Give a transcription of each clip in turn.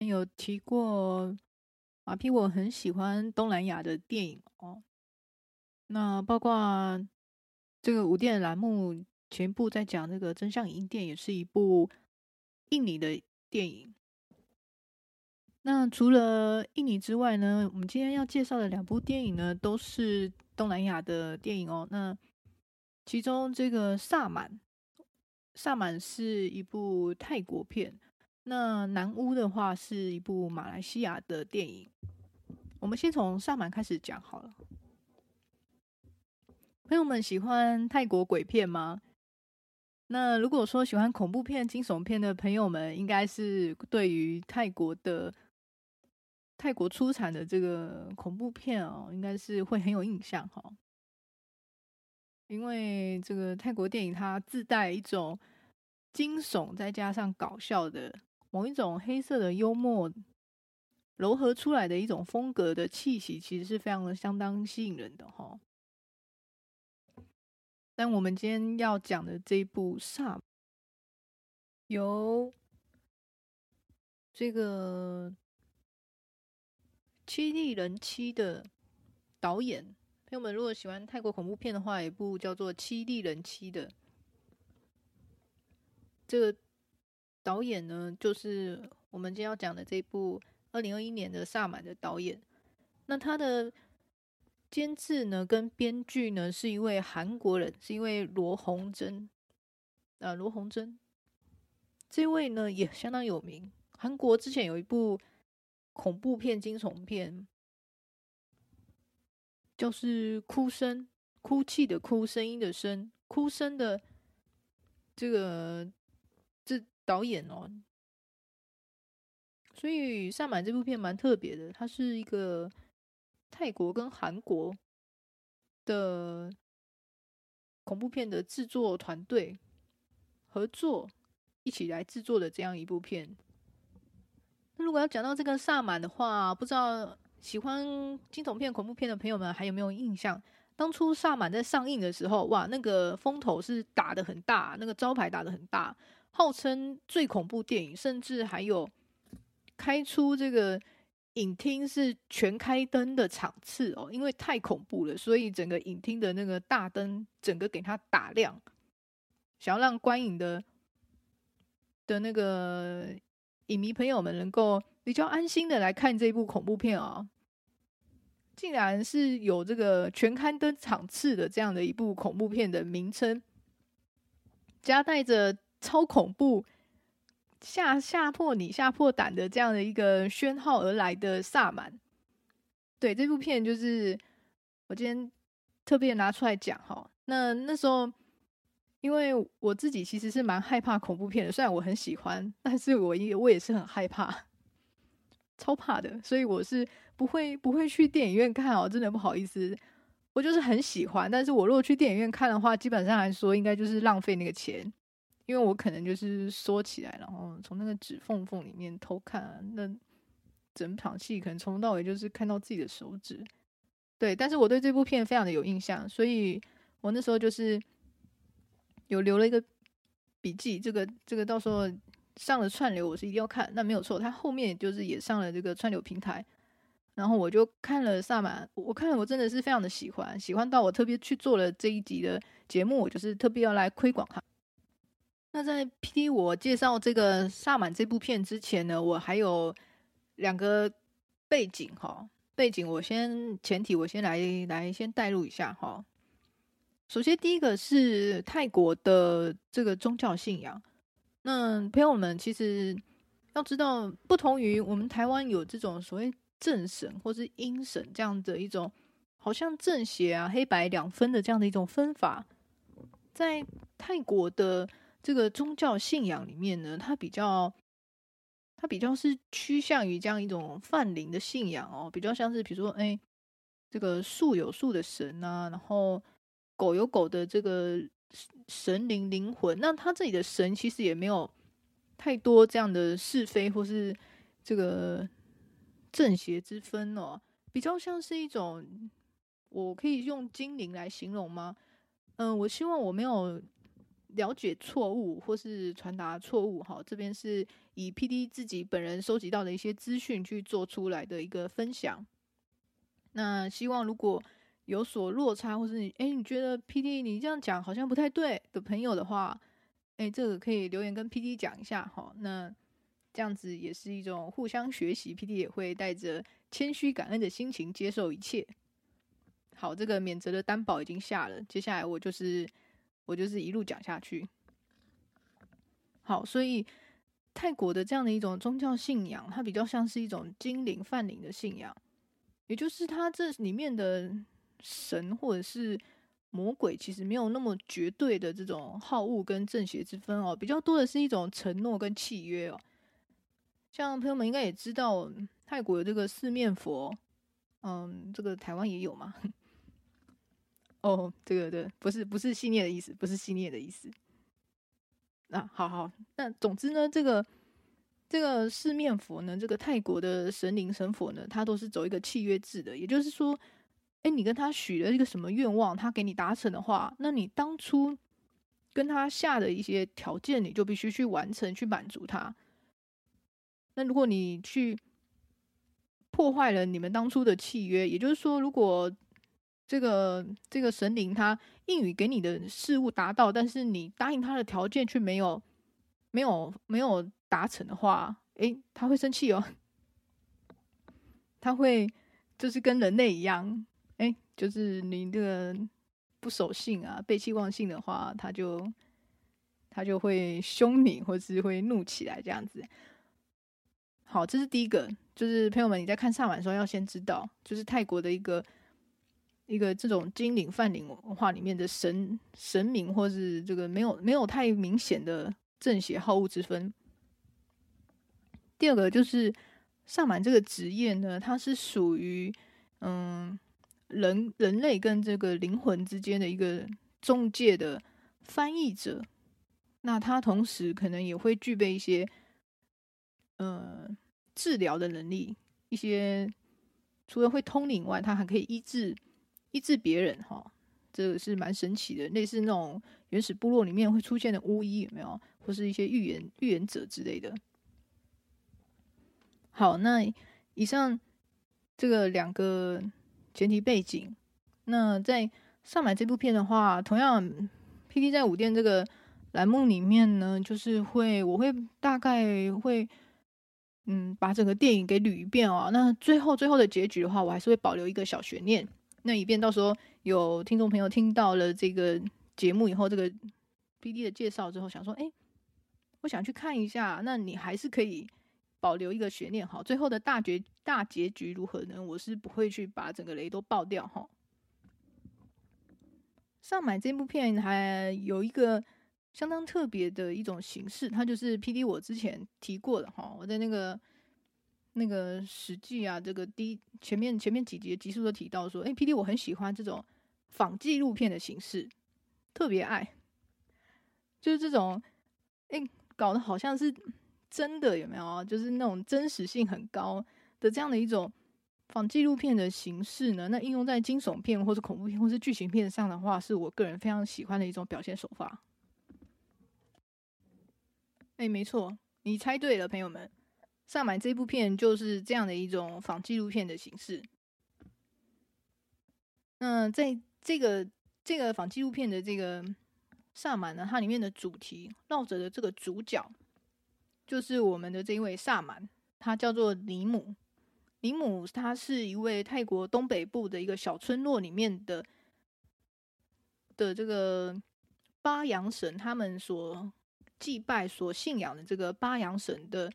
有提过，马屁我很喜欢东南亚的电影哦。那包括这个五电栏目，前部在讲这个真相影印店，也是一部印尼的电影。那除了印尼之外呢，我们今天要介绍的两部电影呢，都是东南亚的电影哦。那其中这个《萨满》，《萨满》是一部泰国片。那《南巫》的话是一部马来西亚的电影。我们先从《萨满》开始讲好了。朋友们喜欢泰国鬼片吗？那如果说喜欢恐怖片、惊悚片的朋友们，应该是对于泰国的泰国出产的这个恐怖片哦，应该是会很有印象哈。因为这个泰国电影它自带一种惊悚，再加上搞笑的。某一种黑色的幽默糅合出来的一种风格的气息，其实是非常的相当吸引人的哈。但我们今天要讲的这一部《萨》，由这个七力人妻的导演，朋友们如果喜欢泰国恐怖片的话，有一部叫做《七地人妻》的这个。导演呢，就是我们今天要讲的这部二零二一年的《萨满》的导演。那他的监制呢，跟编剧呢，是一位韩国人，是一位罗红珍。啊，罗红珍这位呢也相当有名。韩国之前有一部恐怖片、惊悚片，就是哭声、哭泣的哭、声音的声、哭声的这个这。导演哦，所以《萨满》这部片蛮特别的，它是一个泰国跟韩国的恐怖片的制作团队合作一起来制作的这样一部片。那如果要讲到这个《萨满》的话，不知道喜欢惊悚片、恐怖片的朋友们还有没有印象？当初《萨满》在上映的时候，哇，那个风头是打得很大，那个招牌打得很大。号称最恐怖电影，甚至还有开出这个影厅是全开灯的场次哦，因为太恐怖了，所以整个影厅的那个大灯整个给它打亮，想要让观影的的那个影迷朋友们能够比较安心的来看这部恐怖片啊、哦，竟然是有这个全刊登场次的这样的一部恐怖片的名称，夹带着。超恐怖，吓吓破你、吓破胆的这样的一个宣号而来的萨满，对这部片就是我今天特别拿出来讲哈。那那时候，因为我自己其实是蛮害怕恐怖片的，虽然我很喜欢，但是我也我也是很害怕，超怕的，所以我是不会不会去电影院看哦，真的不好意思，我就是很喜欢，但是我如果去电影院看的话，基本上来说应该就是浪费那个钱。因为我可能就是缩起来，然后从那个指缝缝里面偷看，那整场戏可能从头到尾就是看到自己的手指。对，但是我对这部片非常的有印象，所以我那时候就是有留了一个笔记，这个这个到时候上了串流，我是一定要看。那没有错，它后面就是也上了这个串流平台，然后我就看了萨满，我看了我真的是非常的喜欢，喜欢到我特别去做了这一集的节目，我就是特别要来推广它。那在 PD 我介绍这个《萨满》这部片之前呢，我还有两个背景哈。背景我先前提，我先来来先带入一下哈。首先，第一个是泰国的这个宗教信仰。那朋友们其实要知道，不同于我们台湾有这种所谓正神或是阴神这样的一种，好像正邪啊、黑白两分的这样的一种分法，在泰国的。这个宗教信仰里面呢，它比较，它比较是趋向于这样一种泛灵的信仰哦，比较像是比如说，哎，这个树有树的神啊，然后狗有狗的这个神灵灵魂，那他这里的神其实也没有太多这样的是非或是这个正邪之分哦，比较像是一种，我可以用精灵来形容吗？嗯，我希望我没有了解错误或是传达错误。哈，这边是以 PD 自己本人收集到的一些资讯去做出来的一个分享。那希望如果有所落差，或是你诶，你觉得 PD 你这样讲好像不太对的朋友的话，诶，这个可以留言跟 PD 讲一下哈。那这样子也是一种互相学习，PD 也会带着谦虚感恩的心情接受一切。好，这个免责的担保已经下了，接下来我就是我就是一路讲下去。好，所以泰国的这样的一种宗教信仰，它比较像是一种精灵泛灵的信仰，也就是它这里面的神或者是魔鬼，其实没有那么绝对的这种好恶跟正邪之分哦，比较多的是一种承诺跟契约哦。像朋友们应该也知道，泰国有这个四面佛，嗯，这个台湾也有嘛。哦，这个对，不是不是信念的意思，不是信念的意思。那、好好，那总之呢，这个这个四面佛呢，这个泰国的神灵神佛呢，它都是走一个契约制的，也就是说，哎，你跟他许了一个什么愿望，他给你达成的话，那你当初跟他下的一些条件，你就必须去完成，去满足他。那如果你去破坏了你们当初的契约，也就是说，如果这个这个神灵他应允给你的事物达到，但是你答应他的条件却没有没有没有达成的话，诶，他会生气哦，他会就是跟人类一样，就是你这个不守信啊、背弃忘信的话，他就他就会凶你，或是会怒起来这样子。好，这是第一个，就是朋友们你在看萨满的时候要先知道，就是泰国的一个一个这种精灵泛灵文化里面的神神明，或是这个没有没有太明显的正邪好恶之分。第二个就是萨满这个职业呢，它是属于人人类跟这个灵魂之间的一个中介的翻译者，那他同时可能也会具备一些。呃，治疗的能力，一些除了会通灵外，他还可以医治医治别人哈，这个是蛮神奇的。类似那种原始部落里面会出现的巫医有没有，或是一些预言预言者之类的。好，那以上这个两个前提背景，那在上买这部片的话，同样 PD 在五店这个栏目里面呢，就是会我会大概会。嗯，把整个电影给捋一遍哦。那最后最后的结局的话，我还是会保留一个小悬念，那以便到时候有听众朋友听到了这个节目以后，这个 PD 的介绍之后，想说，哎，我想去看一下，那你还是可以保留一个悬念，好，最后的大结大结局如何呢？我是不会去把整个雷都爆掉哈。上买这部片还有一个。相当特别的一种形式，它就是 PD 我之前提过的哈，我在那个那个史记啊，这个第前面前面几集集数都提到说，哎，PD 我很喜欢这种仿纪录片的形式，特别爱，就是这种哎搞得好像是真的有没有？就是那种真实性很高的这样的一种仿纪录片的形式呢？那应用在惊悚片或是恐怖片或是剧情片上的话，是我个人非常喜欢的一种表现手法。哎、没错，你猜对了，朋友们。萨满这部片就是这样的一种仿纪录片的形式。那在这个这个仿纪录片的这个萨满呢，它里面的主题绕着的这个主角，就是我们的这一位萨满，他叫做尼姆。尼姆他是一位泰国东北部的一个小村落里面的的这个巴扬神，他们所。祭拜所信仰的这个巴扬神的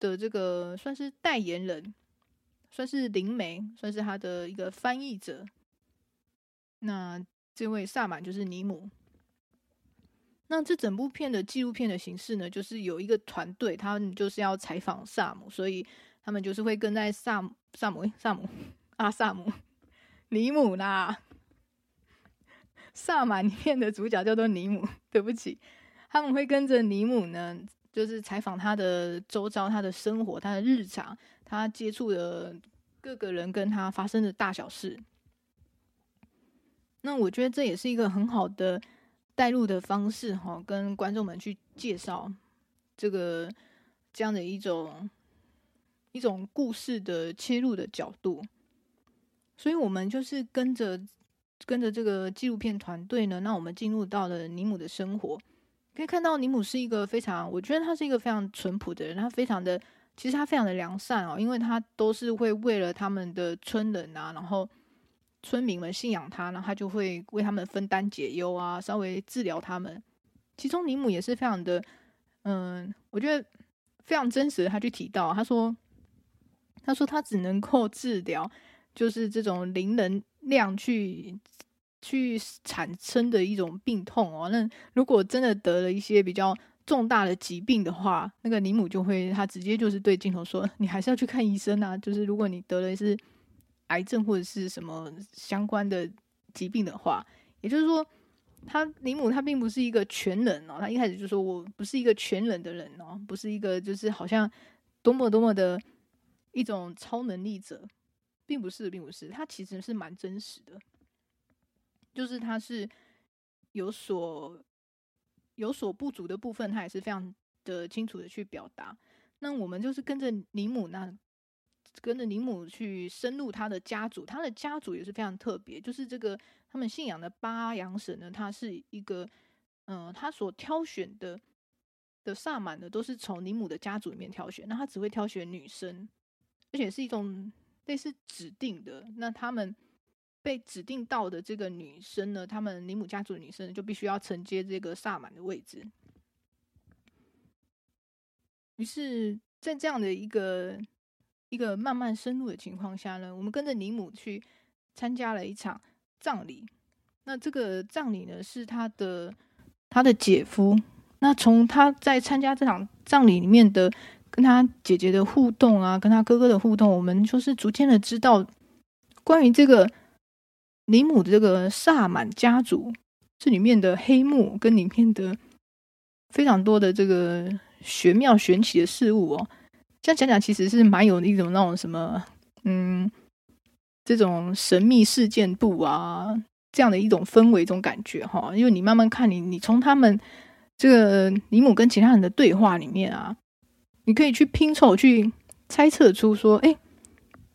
的这个算是代言人，算是灵媒，算是他的一个翻译者。那这位萨满就是尼姆。那这整部片的纪录片的形式呢，就是有一个团队，他们就是要采访萨姆，所以他们就是会跟在萨姆萨姆萨姆阿萨姆尼姆啦。萨满里面的主角叫做尼姆，对不起。他们会跟着尼姆呢，就是采访他的周遭、他的生活、他的日常、他接触的各个人跟他发生的大小事。那我觉得这也是一个很好的带入的方式哈，跟观众们去介绍这个这样的一种一种故事的切入的角度。所以，我们就是跟着跟着这个纪录片团队呢，那我们进入到了尼姆的生活，可以看到尼姆是一个非常，我觉得他是一个非常淳朴的人，他非常的，其实他非常的良善哦，因为他都是会为了他们的村人啊，然后。村民们信仰他，然后他就会为他们分担解忧啊，稍微治疗他们。其中尼姆也是非常的，嗯，我觉得非常真实的。他去提到，他说，他说他只能够治疗，就是这种灵能量去去产生的一种病痛哦。那如果真的得了一些比较重大的疾病的话，那个尼姆就会他直接就是对镜头说：“你还是要去看医生啊。”就是如果你得了是。癌症或者是什么相关的疾病的话，也就是说，他尼姆他并不是一个全能哦。他一开始就说我不是一个全能的人哦，不是一个就是好像多么多么的一种超能力者，并不是，并不是。他其实是蛮真实的，就是他是有所有所不足的部分，他也是非常的清楚的去表达。那我们就是跟着尼姆那。跟着尼姆去深入他的家族，他的家族也是非常特别。就是这个他们信仰的巴扬神呢，他是一个，嗯、他所挑选的的萨满呢，都是从尼姆的家族里面挑选。那他只会挑选女生，而且是一种类似指定的。那他们被指定到的这个女生呢，他们尼姆家族的女生就必须要承接这个萨满的位置。于是，在这样的一个。一个慢慢深入的情况下呢，我们跟着尼姆去参加了一场葬礼。那这个葬礼呢，是他的他的姐夫。那从他在参加这场葬礼里面的跟他姐姐的互动啊，跟他哥哥的互动，我们就是逐渐的知道关于这个尼姆的这个萨满家族这里面的黑幕跟里面的非常多的这个玄妙玄奇的事物哦。这样讲讲，其实是蛮有一种那种什么，嗯，这种神秘事件簿啊，这样的一种氛围，一种感觉哈。因为你慢慢看你，你从他们这个尼姆跟其他人的对话里面啊，你可以去拼凑、去猜测出说，哎，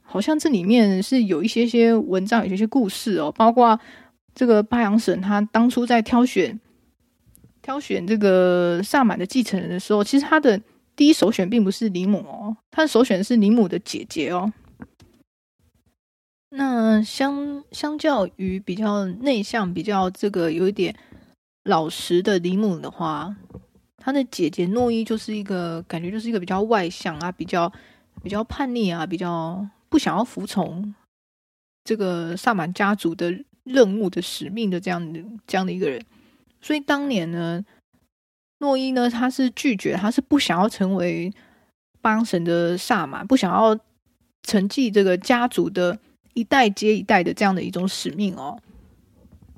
好像这里面是有一些些文章，有一些故事哦。包括这个巴阳神，他当初在挑选挑选这个萨满的继承人的时候，其实他的。第一首选并不是尼姆哦，他的首选是尼姆的姐姐哦。那相相较于比较内向、比较这个有一点老实的尼姆的话，他的姐姐诺伊就是一个感觉就是一个比较外向啊，比较比较叛逆啊，比较不想要服从这个萨满家族的任务的使命的这样的这样的一个人。所以当年呢。诺伊呢，他是拒绝，他是不想要成为巴阳神的萨满，不想要承继这个家族的一代接一代的这样的一种使命哦。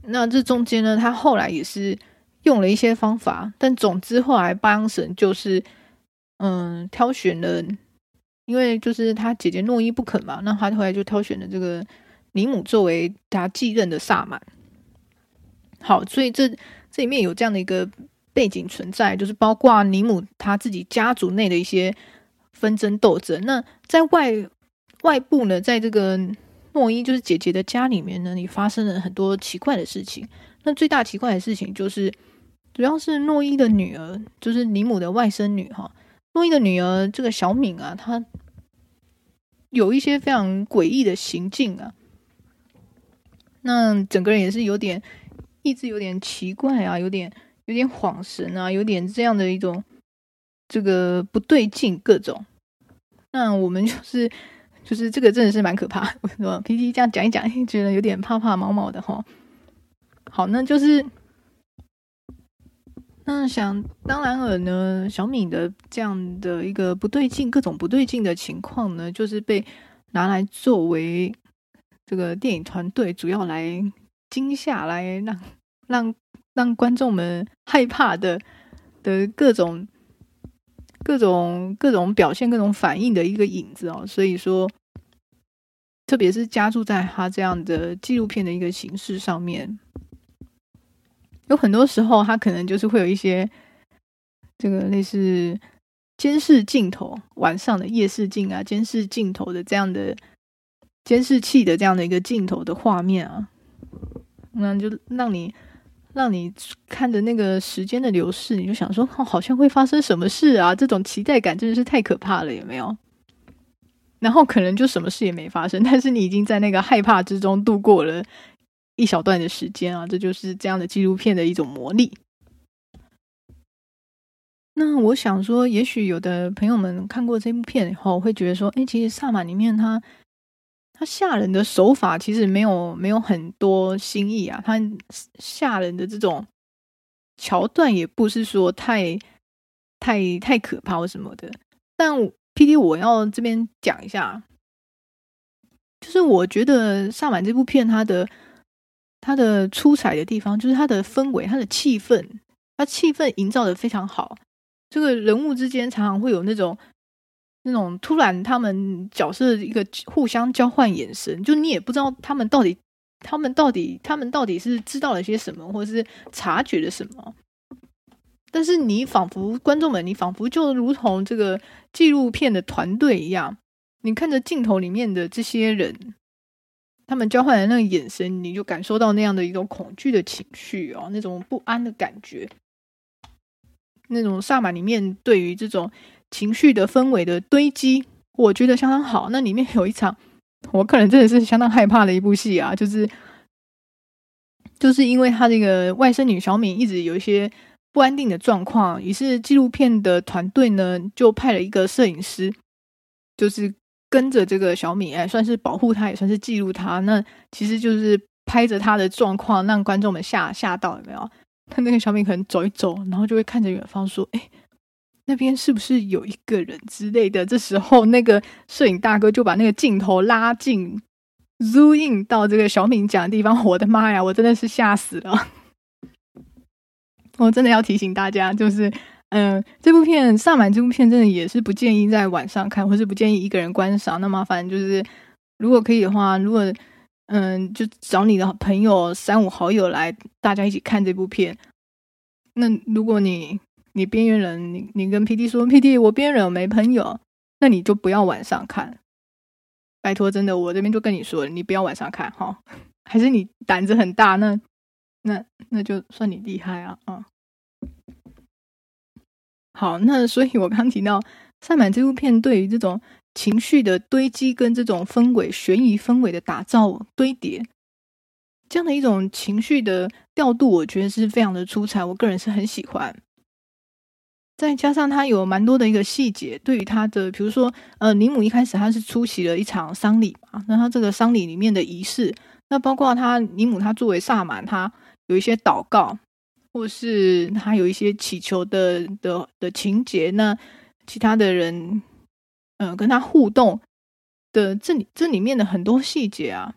那这中间呢，他后来也是用了一些方法，但总之后来巴阳神就是嗯挑选了，因为就是他姐姐诺伊不肯嘛，那他后来就挑选了这个尼姆作为他继任的萨满。好，所以这这里面有这样的一个。背景存在，就是包括尼姆他自己家族内的一些纷争斗争。那在外外部呢，在这个诺伊就是姐姐的家里面呢，也发生了很多奇怪的事情。那最大奇怪的事情就是，主要是诺伊的女儿，就是尼姆的外甥女哈。诺伊的女儿这个小敏啊，她有一些非常诡异的行径啊。那整个人也是有点意志有点奇怪啊，有点。有点恍神啊，有点这样的一种这个不对劲，各种。那我们就是就是这个真的是蛮可怕的。为什么 PT 这样讲一讲，觉得有点怕怕毛毛的哈。好，那就是那想当然尔呢，小敏的这样的一个不对劲，各种不对劲的情况呢，就是被拿来作为这个电影团队主要来惊吓，来让让。让观众们害怕的的各种各种各种表现、各种反应的一个影子哦，所以说特别是加注在他这样的纪录片的一个形式上面，有很多时候他可能就是会有一些这个类似监视镜头，晚上的夜视镜啊，监视镜头的这样的监视器的这样的一个镜头的画面啊，那就让你让你看着那个时间的流逝，你就想说，哦，好像会发生什么事啊？这种期待感真的是太可怕了，有没有？然后可能就什么事也没发生，但是你已经在那个害怕之中度过了一小段的时间啊！这就是这样的纪录片的一种魔力。那我想说，也许有的朋友们看过这部片以后，会觉得说：“哎，其实萨满里面他他吓人的手法其实没有没有很多新意啊，他吓人的这种桥段也不是说太太太可怕或什么的。”但 PD，我要这边讲一下，就是我觉得《萨满》这部片，它的它的出彩的地方，就是它的氛围、它的气氛，它气氛营造的非常好。这个人物之间常常会有那种那种突然，他们角色一个互相交换眼神，就你也不知道他们到底，他们到底，他们到底是知道了些什么，或者是察觉了什么。但是你仿佛观众们，你仿佛就如同这个纪录片的团队一样，你看着镜头里面的这些人，他们交换的那个眼神，你就感受到那样的一种恐惧的情绪哦，那种不安的感觉，那种萨满里面对于这种情绪的氛围的堆积，我觉得相当好。那里面有一场，我可能真的是相当害怕的一部戏啊，就是就是因为他这个外甥女小敏一直有一些。不安定的状况，于是纪录片的团队呢，就派了一个摄影师，就是跟着这个小敏，哎，算是保护她，也算是记录她。那其实就是拍着她的状况，让观众们吓吓到，有没有？他那个小敏可能走一走，然后就会看着远方说：“哎，那边是不是有一个人之类的？”这时候，那个摄影大哥就把那个镜头拉近，zoom in 到这个小敏讲的地方。我的妈呀，我真的是吓死了！我真的要提醒大家，就是，嗯、这部片《萨满》这部片真的也是不建议在晚上看，或是不建议一个人观赏。那麻烦就是，如果可以的话，如果，嗯、就找你的朋友三五好友来，大家一起看这部片。那如果你你边缘人，你你跟 PD 说，PD 我边缘人没朋友，那你就不要晚上看。拜托，真的，我这边就跟你说，你不要晚上看哈。还是你胆子很大那。那那就算你厉害啊啊！好，那所以我刚提到《萨满》这部片对于这种情绪的堆积跟这种氛围、悬疑氛围的打造堆叠，这样的一种情绪的调度，我觉得是非常的出彩。我个人是很喜欢。再加上他有蛮多的一个细节，对于他的，比如说，呃，尼姆一开始他是出席了一场丧礼嘛，那他这个丧礼里面的仪式，那包括他尼姆他作为萨满，他有一些祷告，或是他有一些祈求的的的情节，那其他的人，嗯、跟他互动的这里这里面的很多细节啊，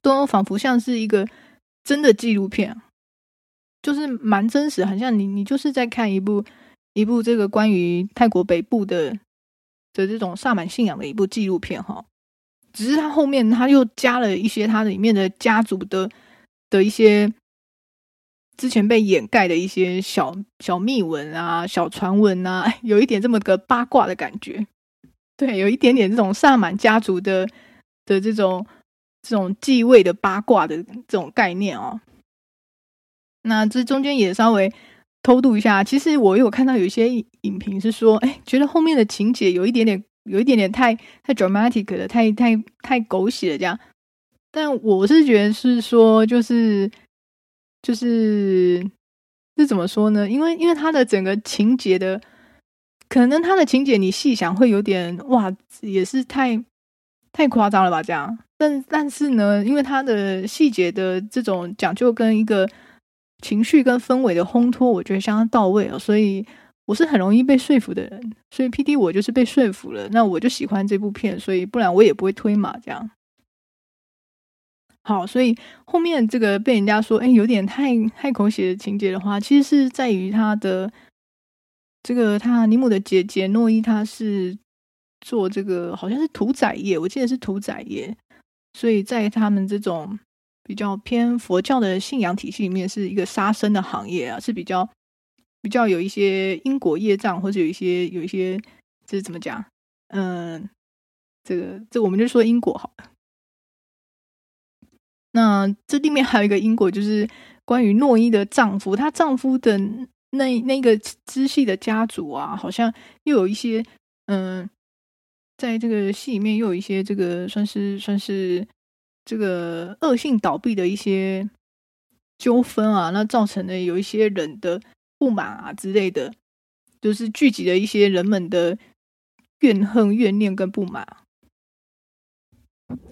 都仿佛像是一个真的纪录片，就是蛮真实，很像你你就是在看一部一部这个关于泰国北部的的这种萨满信仰的一部纪录片哈，只是他后面他又加了一些他里面的家族的。的一些之前被掩盖的一些小小秘闻啊、小传闻啊，有一点这么个八卦的感觉，对，有一点点这种萨满家族的的这种这种继位的八卦的这种概念哦。那这中间也稍微偷渡一下，其实我有看到有一些影评是说，哎，觉得后面的情节有一点点，有一点点太太 dramatic 了，太太太狗血了这样。但我是觉得是说，就是就是是怎么说呢？因为因为他的整个情节的，可能他的情节你细想会有点哇，也是太太夸张了吧？这样，但但是呢，因为他的细节的这种讲究跟一个情绪跟氛围的烘托，我觉得相当到位哦。所以我是很容易被说服的人，所以 PD 我就是被说服了，那我就喜欢这部片，所以不然我也不会推嘛，这样。好，所以后面这个被人家说，哎，有点太太狗血的情节的话，其实是在于他的这个他尼姆的姐姐诺伊，她是做这个好像是屠宰业，我记得是屠宰业，所以在他们这种比较偏佛教的信仰体系里面，是一个杀生的行业啊，是比较比较有一些因果业障，或者有一些有一些这是怎么讲？嗯，这个这我们就说因果好了。那这里面还有一个因果，就是关于诺伊的丈夫，她丈夫的那那个支系的家族啊，好像又有一些嗯，在这个戏里面又有一些这个算是算是这个恶性倒闭的一些纠纷啊，那造成了有一些人的不满啊之类的，就是聚集了一些人们的怨恨、怨念跟不满。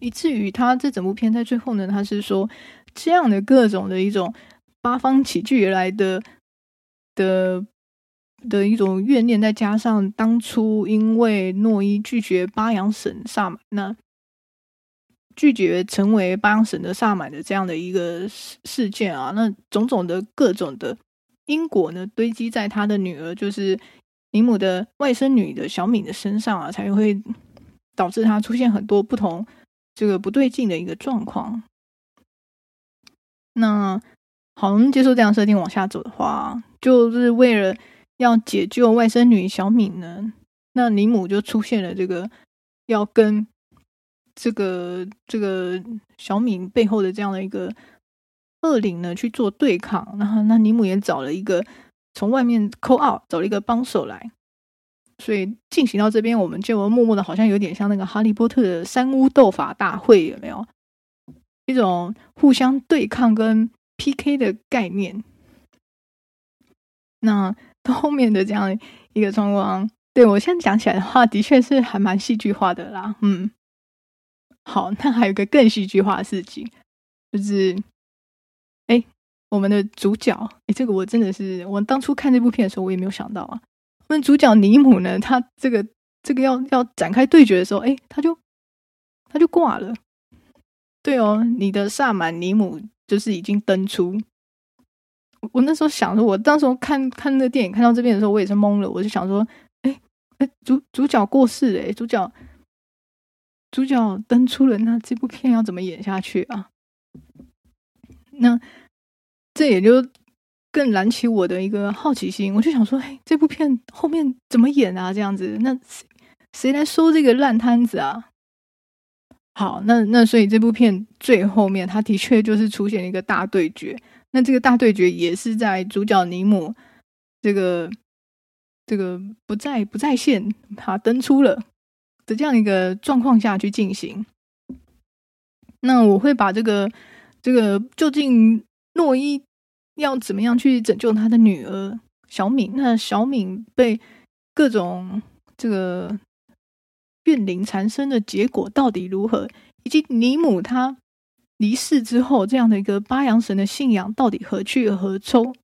以至于他这整部片在最后呢，他是说这样的各种的一种八方起聚而来的的的一种怨念，再加上当初因为诺伊拒绝巴阳神萨满，那拒绝成为巴神的萨满的这样的一个事事件啊，那种种的各种的因果呢，堆积在他的女儿，就是尼姆的外甥女的小敏的身上啊，才会导致他出现很多不同。这个不对劲的一个状况。那好，我们接受这样设定往下走的话，就是为了要解救外甥女小敏呢，那尼姆就出现了这个要跟这个这个小敏背后的这样的一个恶灵呢去做对抗。然后那尼姆也找了一个从外面扣 out 找了一个帮手来。所以进行到这边，我们就默默的，好像有点像那个《哈利波特》的三巫斗法大会，有没有一种互相对抗跟 PK 的概念？那到 后面的这样一个状况，对我现在讲起来的话，的确是还蛮戏剧化的啦。嗯，好，那还有一个更戏剧化的事情，就是，哎，我们的主角，哎，这个我真的是，我当初看这部片的时候，我也没有想到啊。那主角尼姆呢？他这个这个要要展开对决的时候，哎，他就他就挂了。对哦，你的萨满尼姆就是已经登出。我，那时候想着，我当时候看看那个电影看到这边的时候，我也是懵了。我就想说，哎哎，主主角过世哎，主角主角登出了，那这部片要怎么演下去啊？那这也就。更燃起我的一个好奇心，我就想说，嘿，这部片后面怎么演啊？这样子，那谁谁来收这个烂摊子啊？好，那那所以这部片最后面，它的确就是出现一个大对决。那这个大对决也是在主角尼姆这个这个不在不在线，他登出了这样一个状况下去进行。那我会把这个这个究竟诺伊。要怎么样去拯救他的女儿小敏？那小敏被各种这个怨灵缠身的结果到底如何？以及尼姆他离世之后，这样的一个巴阳神的信仰到底何去何从？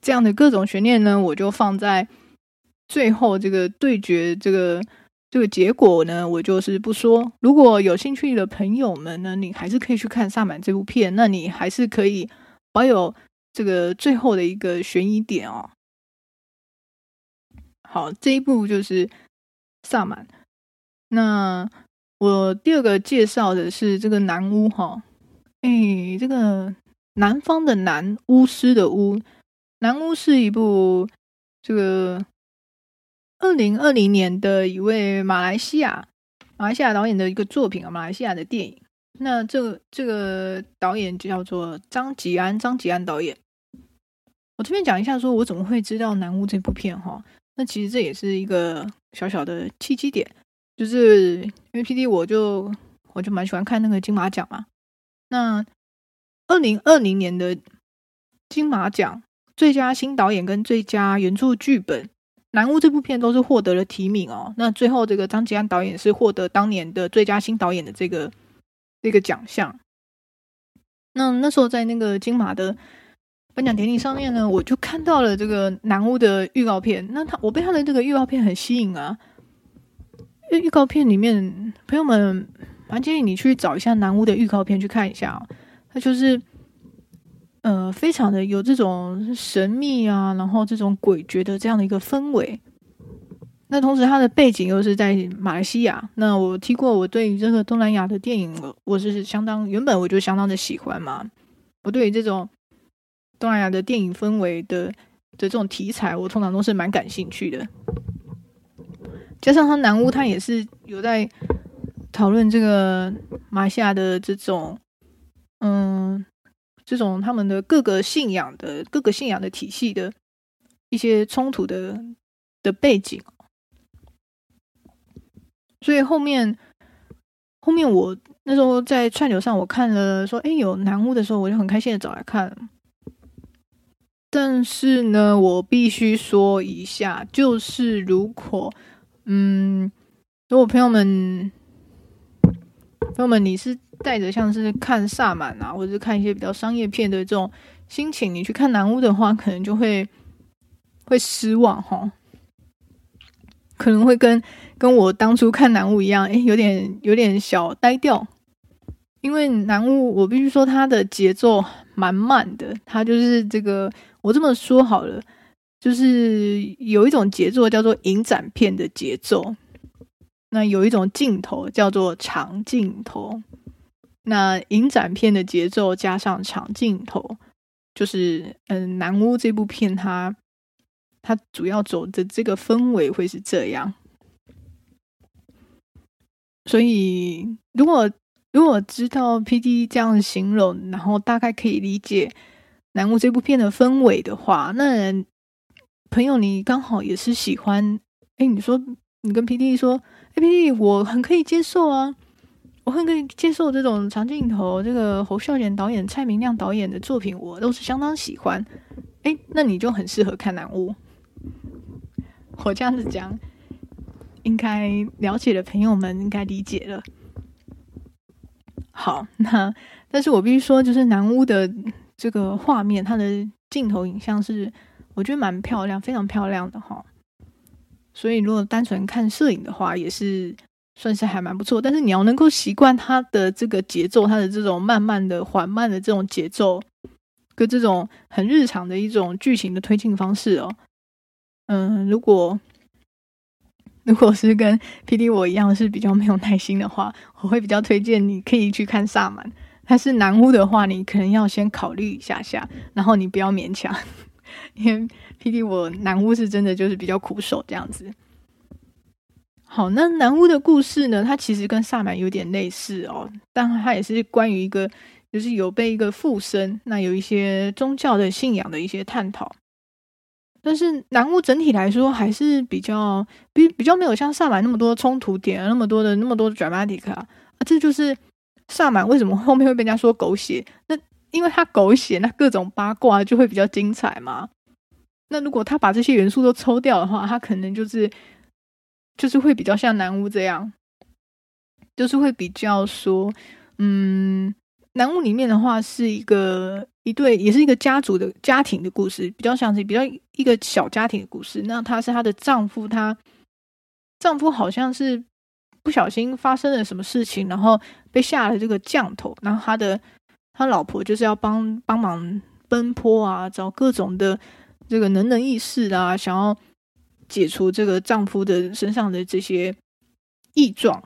这样的各种悬念呢，我就放在最后这个对决，这个这个结果呢，我就是不说。如果有兴趣的朋友们呢，你还是可以去看《萨满》这部片，那你还是可以。保有这个最后的一个悬疑点哦。好，这一部就是萨满。那我第二个介绍的是这个南巫哈。哎，这个南方的南，巫师的巫。南巫是一部这个二零二零年的一位马来西亚马来西亚导演的一个作品啊，马来西亚的电影。那这个这个导演就叫做张吉安，张吉安导演。我这边讲一下，说我怎么会知道《南巫》这部片哈？那其实这也是一个小小的契机点，就是因为 PD 我就我就蛮喜欢看那个金马奖嘛。那二零二零年的金马奖最佳新导演跟最佳原著剧本，《南屋》这部片都是获得了提名哦。那最后这个张吉安导演是获得当年的最佳新导演的这个。这个奖项，那那时候在那个金马的颁奖典礼上面呢，我就看到了这个南巫的预告片。那他，我被他的这个预告片很吸引啊。预预告片里面，朋友们蛮建议你去找一下南巫的预告片去看一下啊。他就是，呃，非常的有这种神秘啊，然后这种诡谲的这样的一个氛围。那同时它的背景又是在马来西亚。那我提过，我对于这个东南亚的电影，我我是相当原本我就相当的喜欢嘛。我对于这种东南亚的电影氛围的的这种题材，我通常都是蛮感兴趣的。加上他南屋，他也是有在讨论这个马来西亚的这种，嗯，这种他们的各个信仰的各个信仰的体系的一些冲突的的背景。所以后面，后面我那时候在串流上我看了，说，哎，有南屋的时候，我就很开心的找来看。但是呢，我必须说一下，就是如果，嗯，如果朋友们，朋友们，你是带着像是看萨满啊，或者是看一些比较商业片的这种心情，你去看南屋的话，可能就会会失望哈，可能会跟。跟我当初看南屋一样，诶，有点有点小呆掉，因为南屋我必须说它的节奏蛮慢的，它就是这个我这么说好了，就是有一种节奏叫做影展片的节奏，那有一种镜头叫做长镜头，那影展片的节奏加上长镜头，就是嗯，南屋这部片它它主要走的这个氛围会是这样。所以，如果如果知道 PD 这样形容，然后大概可以理解南屋这部片的氛围的话，那朋友你刚好也是喜欢，哎，你说你跟 PD 说，哎，PD 我很可以接受啊，我很可以接受这种长镜头，这个侯孝贤导演、蔡明亮导演的作品，我都是相当喜欢。哎，那你就很适合看南屋。我这样子讲。应该了解的朋友们应该理解了。好，那但是我必须说，就是南屋的这个画面，它的镜头影像是我觉得蛮漂亮，非常漂亮的哈。所以如果单纯看摄影的话，也是算是还蛮不错。但是你要能够习惯它的这个节奏，它的这种慢慢的、缓慢的这种节奏，跟这种很日常的一种剧情的推进方式哦。嗯，如果。如果是跟 PD 我一样是比较没有耐心的话，我会比较推荐你可以去看萨满。但是南屋的话，你可能要先考虑一下下，然后你不要勉强，因为 PD 我南屋是真的就是比较苦手这样子。好，那南屋的故事呢，它其实跟萨满有点类似哦，但它也是关于一个就是有被一个附身，那有一些宗教的信仰的一些探讨。但是南屋整体来说还是比较比比较没有像萨满那么多冲突点，那么多的那么多的 dramatic 啊，啊，这就是萨满为什么后面会被人家说狗血？那因为它狗血，那各种八卦就会比较精彩嘛。那如果他把这些元素都抽掉的话，他可能就是就是会比较像南屋这样，就是会比较说，嗯。南屋里面的话是一个一对，也是一个家族的家庭的故事，比较像是比较一个小家庭的故事。那她是她的丈夫，她丈夫好像是不小心发生了什么事情，然后被下了这个降头，然后他的他老婆就是要帮帮忙奔波啊，找各种的这个能能异士啊，想要解除这个丈夫的身上的这些异状。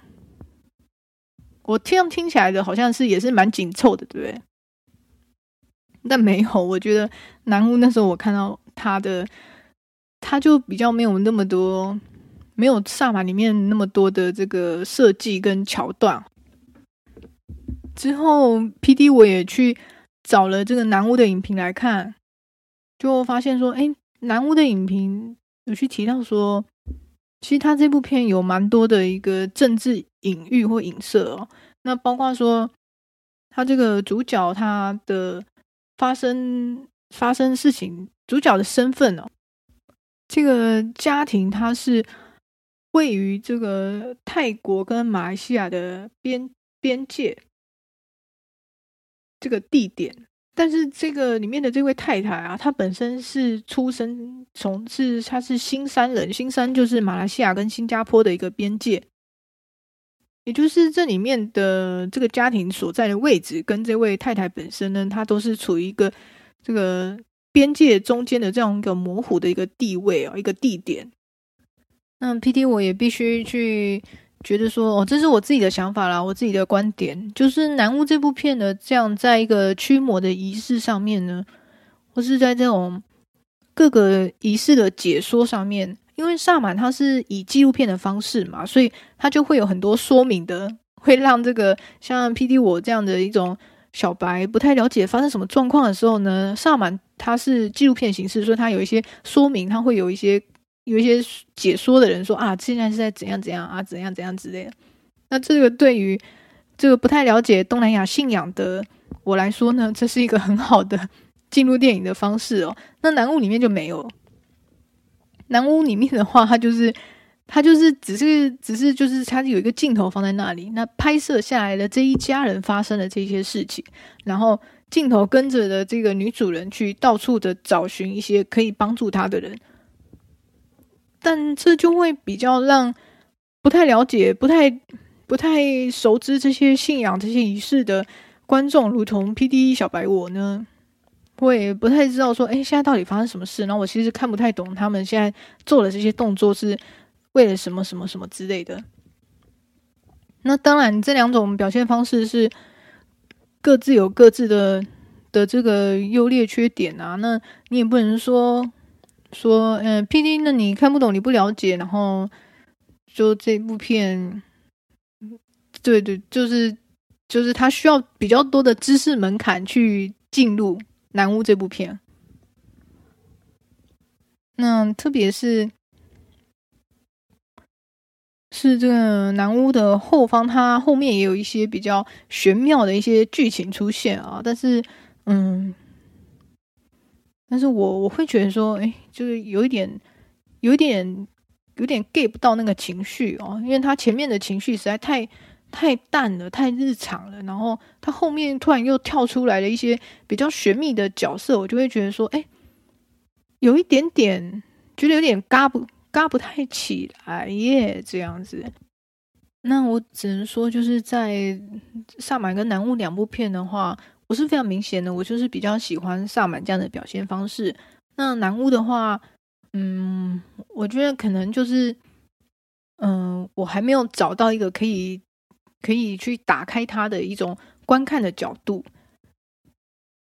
我听听起来的好像是也是蛮紧凑的，对不对？但没有，我觉得南屋那时候我看到他的，他就比较没有那么多，没有萨满里面那么多的这个设计跟桥段。之后，PD 我也去找了这个南屋的影评来看，就发现说，哎，南屋的影评有去提到说。其实他这部片有蛮多的一个政治隐喻或影射哦，那包括说他这个主角他的发生发生事情，主角的身份哦，这个家庭他是位于这个泰国跟马来西亚的边边界这个地点。但是这个里面的这位太太啊，她本身是出生从事她是新山人，新山就是马来西亚跟新加坡的一个边界，也就是这里面的这个家庭所在的位置，跟这位太太本身呢，她都是处于一个这个边界中间的这样一个模糊的一个地位哦，一个地点。那 PT 我也必须去觉得说，哦，这是我自己的想法啦，我自己的观点，就是南巫这部片呢，这样在一个驱魔的仪式上面呢，或是在这种各个仪式的解说上面，因为萨满它是以纪录片的方式嘛，所以它就会有很多说明的，会让这个像 PD 我这样的一种小白不太了解发生什么状况的时候呢，萨满它是纪录片形式，所以它有一些说明，它会有一些有一些解说的人说啊，现在是在怎样怎样啊，怎样怎样之类的。那这个对于这个不太了解东南亚信仰的我来说呢，这是一个很好的进入电影的方式哦。那南巫里面就没有。南巫里面的话，它就是，它就是，只是，只是，就是，它有一个镜头放在那里，那拍摄下来的这一家人发生的这些事情，然后镜头跟着的这个女主人去到处的找寻一些可以帮助她的人，但这就会比较让不太了解、不太不太熟知这些信仰、这些仪式的观众，如同 P D E 小白我呢。我也不太知道说，哎，现在到底发生什么事？然后我其实看不太懂他们现在做的这些动作是为了什么、什么、什么之类的。那当然，这两种表现方式是各自有各自的的这个优劣缺点啊。那你也不能说说，嗯、，PD，那你看不懂，你不了解，然后就这部片，对对，就是就是他需要比较多的知识门槛去进入。南巫这部片，那特别是是这个南巫的后方，它后面也有一些比较玄妙的一些剧情出现啊。但是，嗯，但是我我会觉得说，哎，就是有一点，有一点，有点 get 不到那个情绪哦，因为他前面的情绪实在太。太淡了，太日常了。然后他后面突然又跳出来了一些比较玄秘的角色，我就会觉得说，哎，有一点点觉得有点嘎不嘎不太起来耶，这样子。那我只能说，就是在萨满跟南巫两部片的话，我是非常明显的，我就是比较喜欢萨满这样的表现方式。那南巫的话，嗯，我觉得可能就是，嗯，我还没有找到一个可以。可以去打开它的一种观看的角度，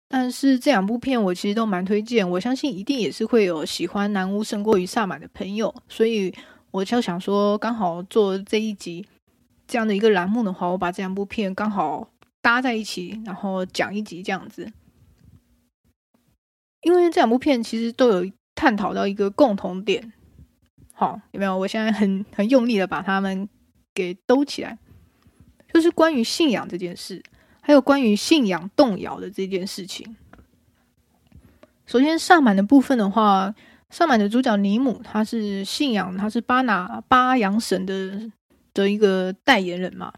但是这两部片我其实都蛮推荐，我相信一定也是会有喜欢南巫胜过于萨满的朋友，所以我就想说，刚好做这一集这样的一个栏目的话，我把这两部片刚好搭在一起，然后讲一集这样子，因为这两部片其实都有探讨到一个共同点，好，有没有？我现在很很用力的把它们给兜起来。就是关于信仰这件事，还有关于信仰动摇的这件事情。首先，萨满的部分的话，萨满的主角尼姆，他是信仰，他是巴拿巴扬神的的一个代言人嘛。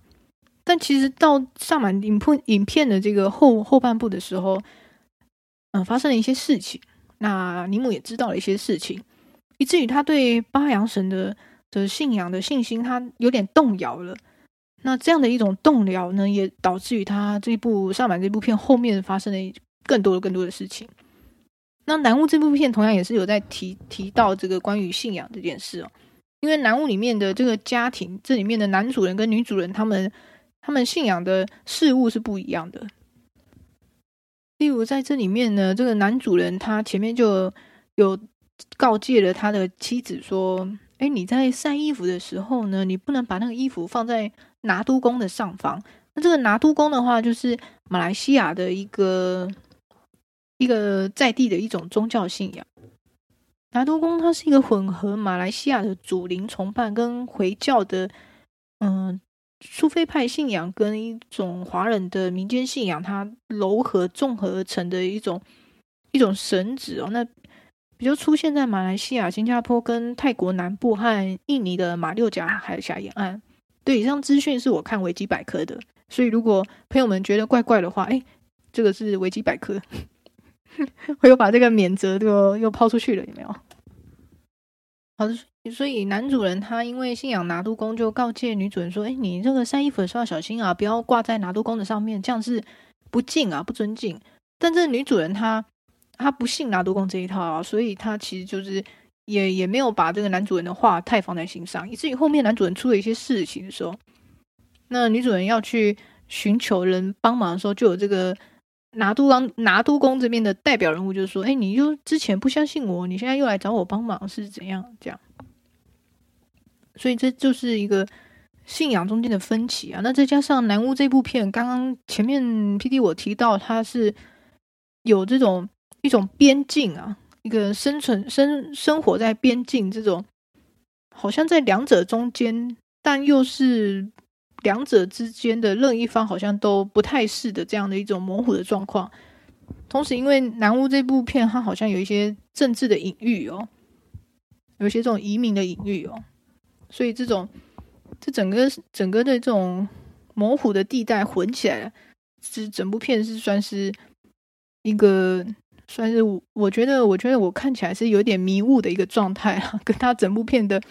但其实到上满影片影片的这个后后半部的时候，嗯、发生了一些事情。那尼姆也知道了一些事情，以至于他对巴扬神的的信仰的信心，他有点动摇了。那这样的一种动摇呢，也导致于他这部上满这部片后面发生了更多的更多的事情。那南巫这部片同样也是有在提提到这个关于信仰这件事哦，因为南巫里面的这个家庭，这里面的男主人跟女主人，他们他们信仰的事物是不一样的。例如在这里面呢，这个男主人他前面就有告诫了他的妻子说：“哎，你在晒衣服的时候呢，你不能把那个衣服放在。”拿督宫的上方，那这个拿督宫的话，就是马来西亚的一个一个在地的一种宗教信仰。拿督宫它是一个混合马来西亚的祖灵崇拜跟回教的，嗯，苏菲派信仰跟一种华人的民间信仰，它糅合综合而成的一种一种神祇哦。那比较出现在马来西亚、新加坡跟泰国南部和印尼的马六甲海峡沿岸。对，以上资讯是我看维基百科的，所以如果朋友们觉得怪怪的话，哎，这个是维基百科，我又把这个免责的又抛出去了，有没有？好的，所以男主人他因为信仰拿督公，就告诫女主人说：“哎，你这个晒衣服的时候要小心啊，不要挂在拿督公的上面，这样是不敬啊，不尊敬。”但这女主人她她不信拿督公这一套啊，所以她其实就是也也没有把这个男主人的话太放在心上，以至于后面男主人出了一些事情的时候，那女主人要去寻求人帮忙的时候，就有这个拿督刚拿督公这边的代表人物，就是说：“哎，你就之前不相信我，你现在又来找我帮忙，是怎样？”这样，所以这就是一个信仰中间的分歧啊。那再加上南屋这部片，刚刚前面 PD 我提到，它是有这种一种边境啊。一个生存生生活在边境这种，好像在两者中间，但又是两者之间的任一方，好像都不太是的这样的一种模糊的状况。同时，因为《南屋》这部片，它好像有一些政治的隐喻哦，有些这种移民的隐喻哦，所以这种这整个整个的这种模糊的地带混起来了，是整部片是算是一个。算是我，我觉得，我觉得我看起来是有点迷雾的一个状态啊，跟他整部片的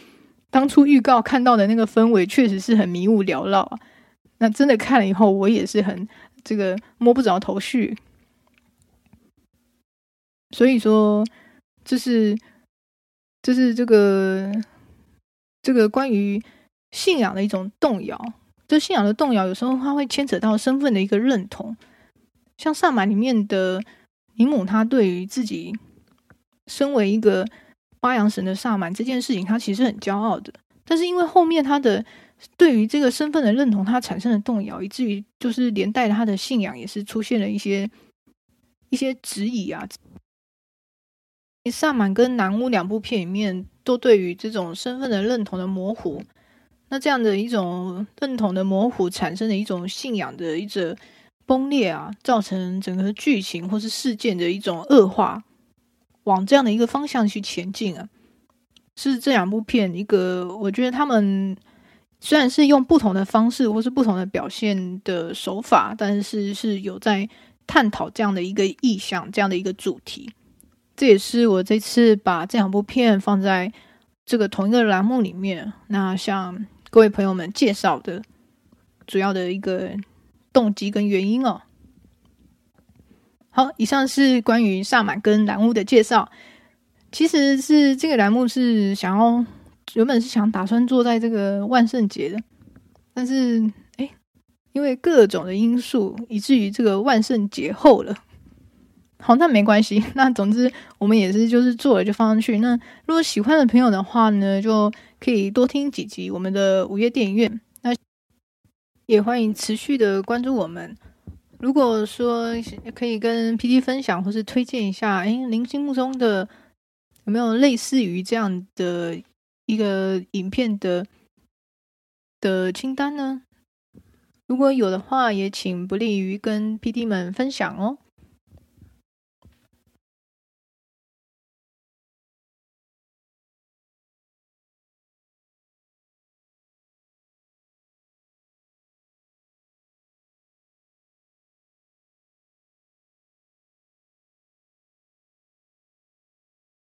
当初预告看到的那个氛围，确实是很迷雾缭绕啊。那真的看了以后，我也是很这个摸不着头绪。所以说，这是这是这个这个关于信仰的一种动摇。这信仰的动摇，有时候它会牵扯到身份的一个认同，像萨满里面的。尼姆他对于自己身为一个巴扬神的萨满这件事情，他其实很骄傲的。但是因为后面他的对于这个身份的认同，他产生了动摇，以至于就是连带他的信仰也是出现了一些一些质疑啊。萨满跟南屋两部片里面都对于这种身份的认同的模糊，那这样的一种认同的模糊，产生的一种信仰的一种。崩裂啊，造成整个剧情或是事件的一种恶化，往这样的一个方向去前进啊，是这两部片一个，我觉得他们虽然是用不同的方式或是不同的表现的手法，但是是有在探讨这样的一个意向，这样的一个主题。这也是我这次把这两部片放在这个同一个栏目里面，那向各位朋友们介绍的主要的一个。动机跟原因哦。好，以上是关于萨满跟蓝屋的介绍。其实是这个栏目是想要原本是想打算做在这个万圣节的，但是哎，因为各种的因素，以至于这个万圣节后了。好，那没关系。那总之我们也是就是做了就放上去。那如果喜欢的朋友的话呢，就可以多听几集我们的午夜电影院。那也欢迎持续的关注我们。如果说可以跟 PD 分享或是推荐一下，哎，您心目中的有没有类似于这样的一个影片的的清单呢？如果有的话，也请不吝于跟 PD 们分享哦。